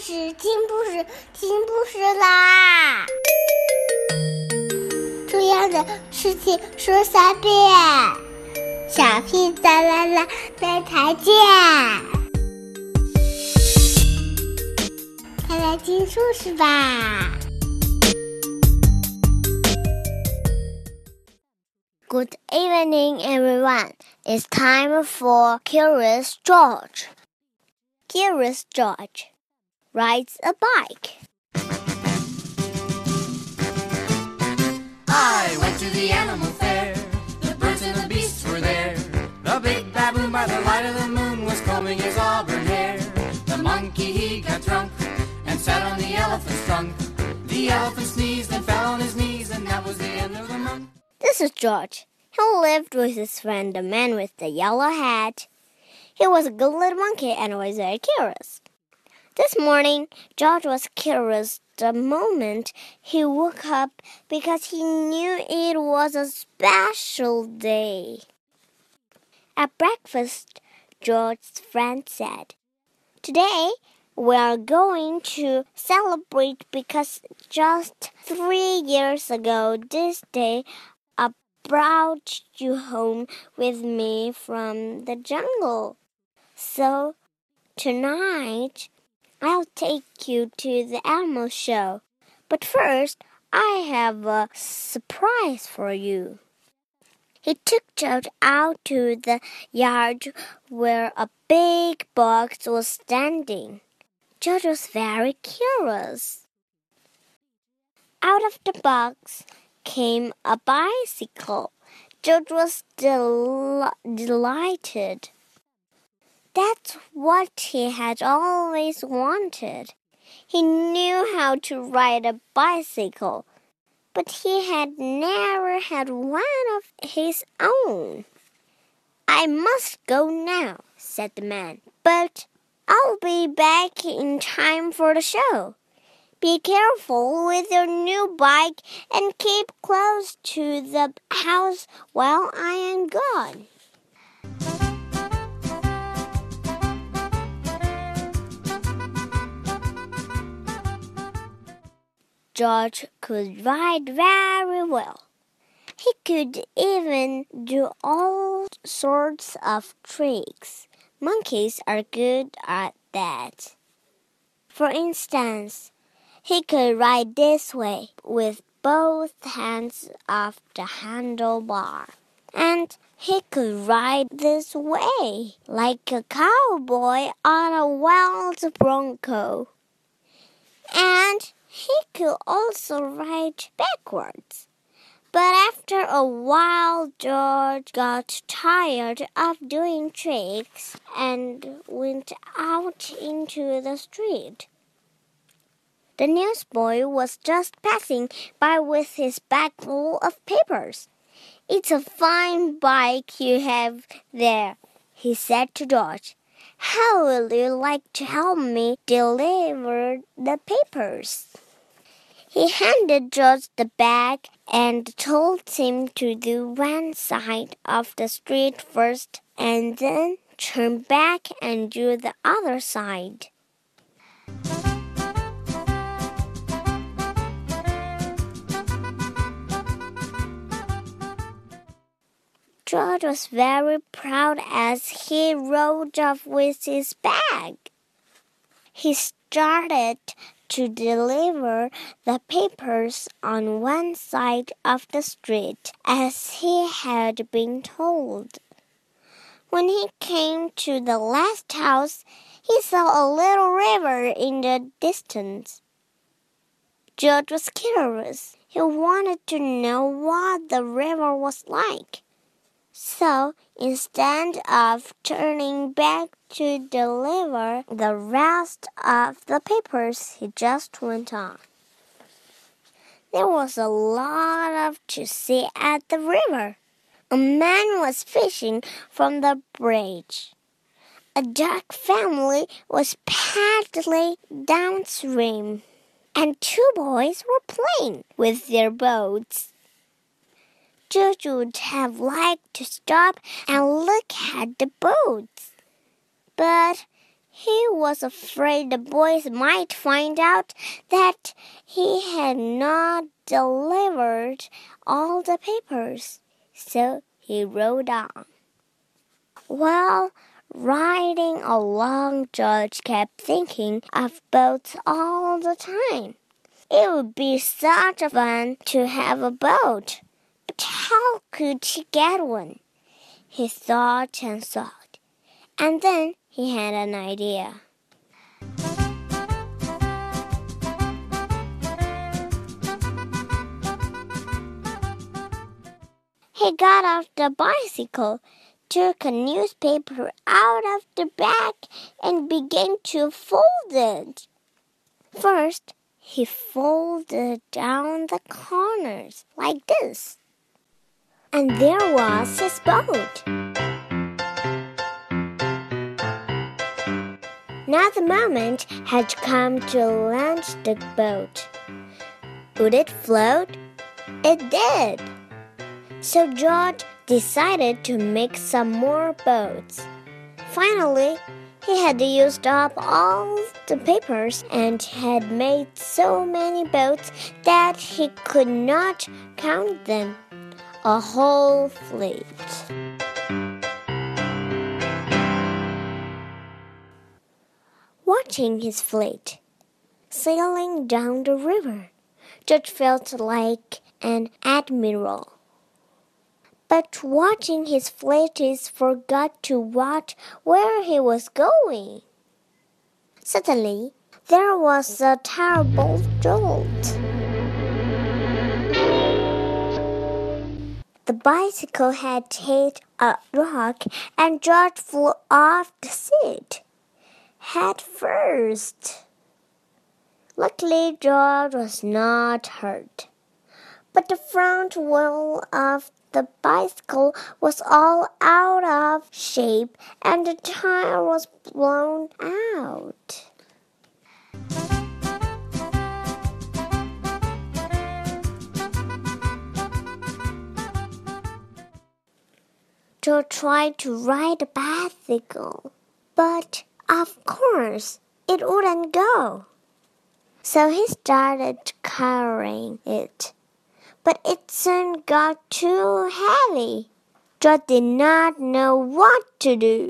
事，听故事，听故事啦！重要的事情说三遍，小屁哒啦啦，明天见！快来听故事吧！Good evening, everyone. It's time for Curious George. Curious George rides a bike. I went to the animal fair. The birds and the beasts were there. The big baboon by the light of the moon was combing his auburn hair. The monkey he got drunk and sat on the elephant's trunk. The elephant sneezed and fell on his knees, and that was the end of the month. This is George. He lived with his friend, the man with the yellow hat. He was a good little monkey and was very curious. This morning, George was curious the moment he woke up because he knew it was a special day. At breakfast, George's friend said, Today, we are going to celebrate because just three years ago this day I brought you home with me from the jungle. So tonight I'll take you to the animal show. But first, I have a surprise for you. He took George out to the yard where a big box was standing. George was very curious. Out of the box came a bicycle. George was del delighted. That's what he had always wanted. He knew how to ride a bicycle, but he had never had one of his own. I must go now, said the man, but I'll be back in time for the show. Be careful with your new bike and keep close to the house while I am gone. George could ride very well. He could even do all sorts of tricks. Monkeys are good at that. For instance, he could ride this way with both hands off the handlebar. And he could ride this way like a cowboy on a wild bronco. And he could also ride backwards. But after a while, George got tired of doing tricks and went out into the street. The newsboy was just passing by with his bag full of papers. It's a fine bike you have there, he said to George. How will you like to help me deliver the papers? He handed George the bag and told him to do one side of the street first and then turn back and do the other side. George was very proud as he rode off with his bag. He started to deliver the papers on one side of the street as he had been told. When he came to the last house, he saw a little river in the distance. George was curious. He wanted to know what the river was like. So instead of turning back to deliver the rest of the papers, he just went on. There was a lot of to see at the river. A man was fishing from the bridge. A duck family was paddling downstream, and two boys were playing with their boats. George would have liked to stop and look at the boats, but He was afraid the boys might find out that he had not delivered all the papers, so he rode on. While riding along, George kept thinking of boats all the time. It would be such fun to have a boat. But how could he get one? He thought and thought. And then he had an idea. He got off the bicycle, took a newspaper out of the bag, and began to fold it. First, he folded down the corners like this. And there was his boat. Now the moment had come to launch the boat. Would it float? It did. So George decided to make some more boats. Finally, he had used up all the papers and had made so many boats that he could not count them. A whole fleet. Watching his fleet sailing down the river, George felt like an admiral. But watching his fleet forgot to watch where he was going. Suddenly, there was a terrible jolt. The bicycle had hit a rock and George flew off the seat, head first. Luckily, George was not hurt, but the front wheel of the bicycle was all out of shape and the tire was blown out. George tried to ride a bicycle, but of course it wouldn't go. So he started carrying it, but it soon got too heavy. George did not know what to do.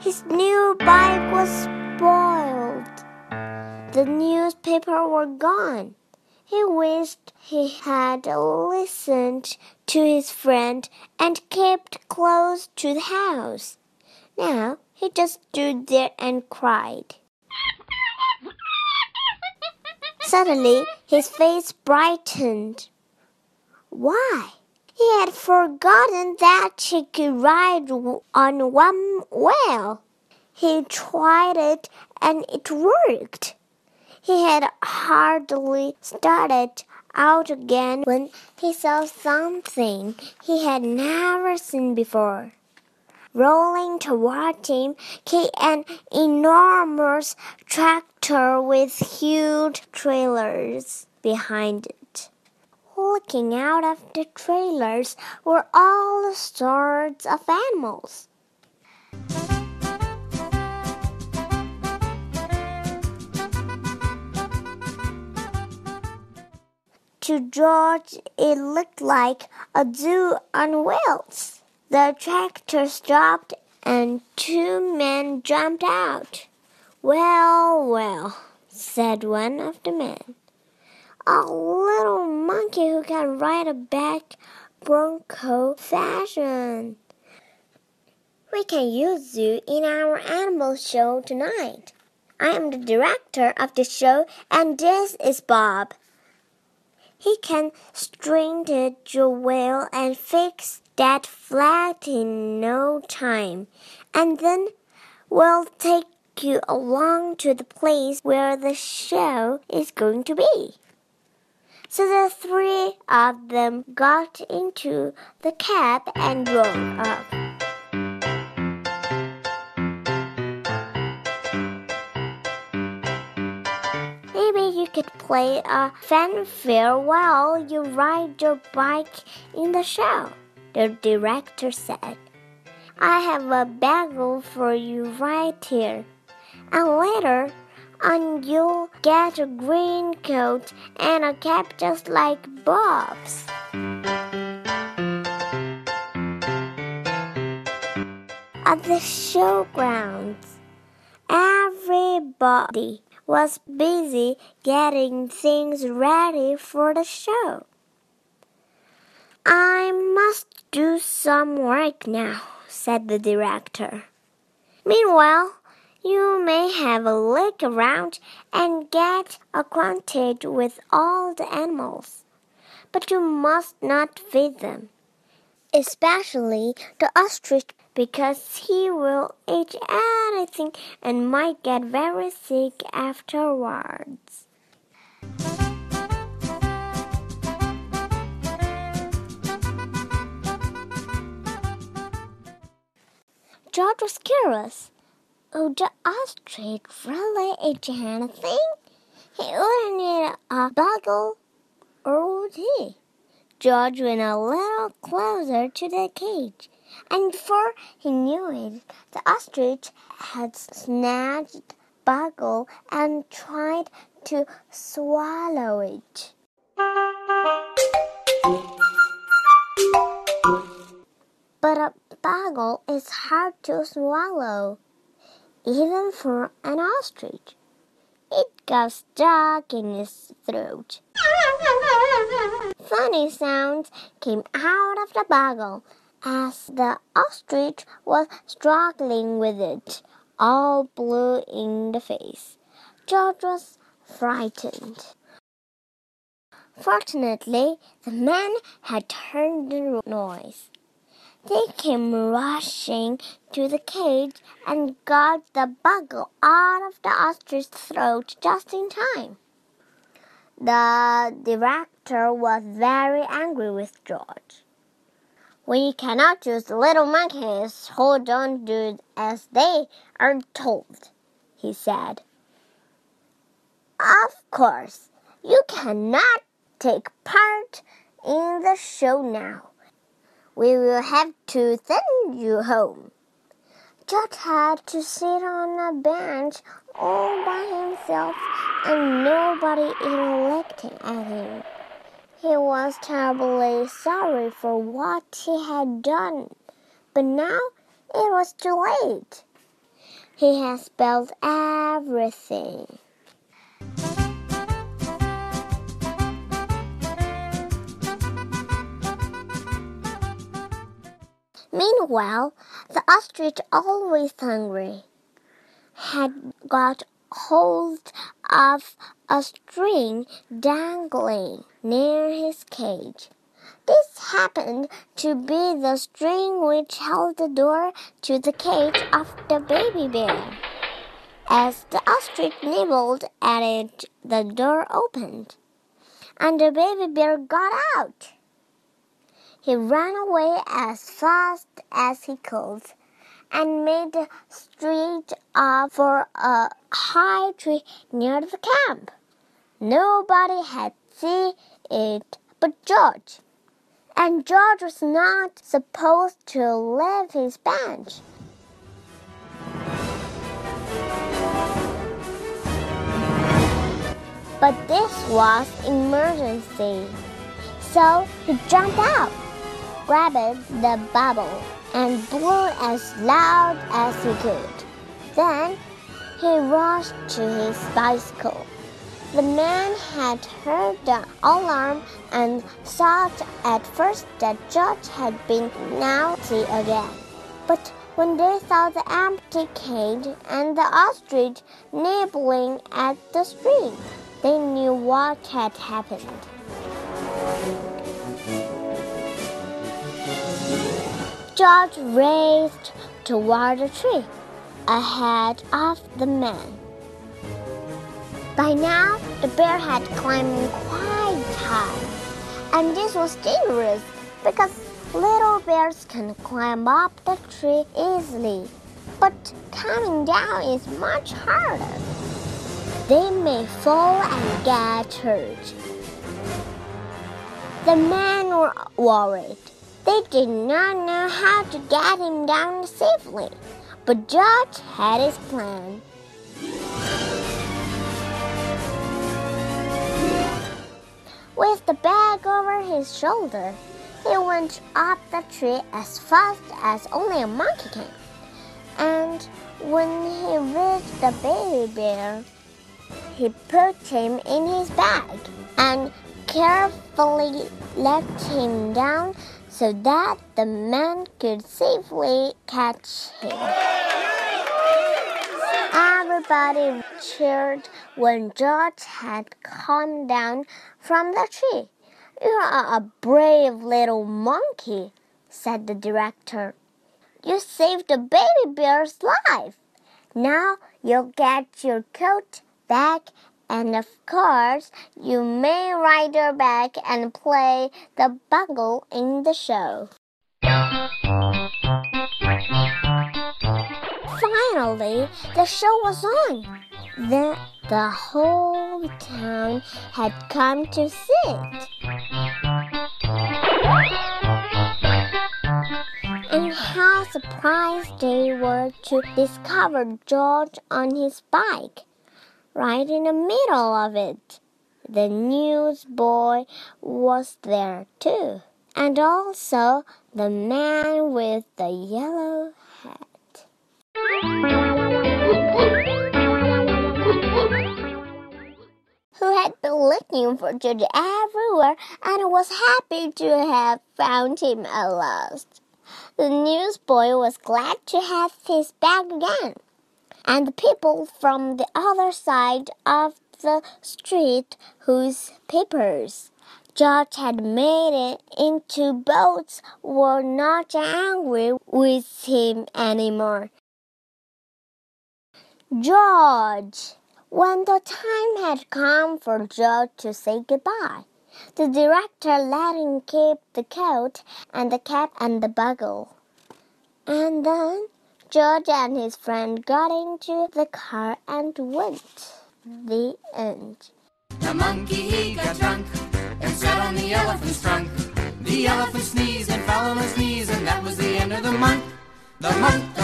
His new bike was spoiled. The newspaper were gone. He wished he had listened to his friend and kept close to the house. Now he just stood there and cried. Suddenly his face brightened. Why? He had forgotten that he could ride on one wheel. He tried it and it worked. He had hardly started out again when he saw something he had never seen before. Rolling toward him came an enormous tractor with huge trailers behind it. Looking out of the trailers were all sorts of animals. To George, it looked like a zoo on wheels. The tractor stopped and two men jumped out. Well, well, said one of the men. A little monkey who can ride a back bronco fashion. We can use you in our animal show tonight. I am the director of the show, and this is Bob. He can straighten the wheel and fix that flat in no time. And then we'll take you along to the place where the show is going to be. So the three of them got into the cab and drove up. Could play a fanfare while you ride your bike in the show, the director said. I have a bugle for you right here. And later on, you'll get a green coat and a cap just like Bob's. At the showgrounds, everybody was busy getting things ready for the show. I must do some work now, said the director. Meanwhile, you may have a look around and get acquainted with all the animals, but you must not feed them, especially the ostrich, because he will eat anything and might get very sick afterwards. George was curious. Would the ostrich really eat anything? He wouldn't eat a bugle, or would he? George went a little closer to the cage, and before he knew it, the ostrich had snatched Bugle and tried to swallow it. But uh, a bugle is hard to swallow, even for an ostrich. It got stuck in his throat. Funny sounds came out of the bugle as the ostrich was struggling with it, all blue in the face. George was frightened. Fortunately, the men had turned the noise. They came rushing to the cage and got the bugle out of the ostrich's throat just in time. The director was very angry with George. We cannot use the little monkeys who don't do as they are told, he said. Of course, you cannot take part in the show now. We will have to send you home. George had to sit on a bench all by himself and nobody even looked at him. He was terribly sorry for what he had done, but now it was too late. He had spilled everything. Meanwhile, the ostrich, always hungry, had got hold of a string dangling near his cage. This happened to be the string which held the door to the cage of the baby bear. As the ostrich nibbled at it, the door opened, and the baby bear got out. He ran away as fast as he could and made straight off for a high tree near the camp. Nobody had seen it but George, and George was not supposed to leave his bench. But this was emergency, so he jumped out grabbed the bubble and blew as loud as he could. Then he rushed to his bicycle. The man had heard the alarm and thought at first that George had been naughty again. But when they saw the empty cage and the ostrich nibbling at the string, they knew what had happened. George raced toward the tree ahead of the man. By now, the bear had climbed quite high, and this was dangerous because little bears can climb up the tree easily, but coming down is much harder. They may fall and get hurt. The men were worried. They did not know how to get him down safely, but George had his plan. With the bag over his shoulder, he went up the tree as fast as only a monkey can. And when he reached the baby bear, he put him in his bag and carefully let him down so that the man could safely catch him. Everybody cheered when George had come down from the tree. You are a brave little monkey, said the director. You saved the baby bear's life. Now you'll get your coat back, and of course, you may ride your back and play the bugle in the show. Finally, the show was on. Then the whole town had come to see it. And how surprised they were to discover George on his bike, right in the middle of it. The newsboy was there too, and also the man with the yellow hat. Who had been looking for George everywhere and was happy to have found him at last. The newsboy was glad to have his bag again, and the people from the other side of the street whose papers George had made it into boats were not angry with him anymore. George! When the time had come for George to say goodbye, the director let him keep the coat and the cap and the bugle. And then George and his friend got into the car and went. The end. The monkey he got drunk and sat on the elephant's trunk. The elephant sneezed and fell on his knees, and that was the end of the month. The month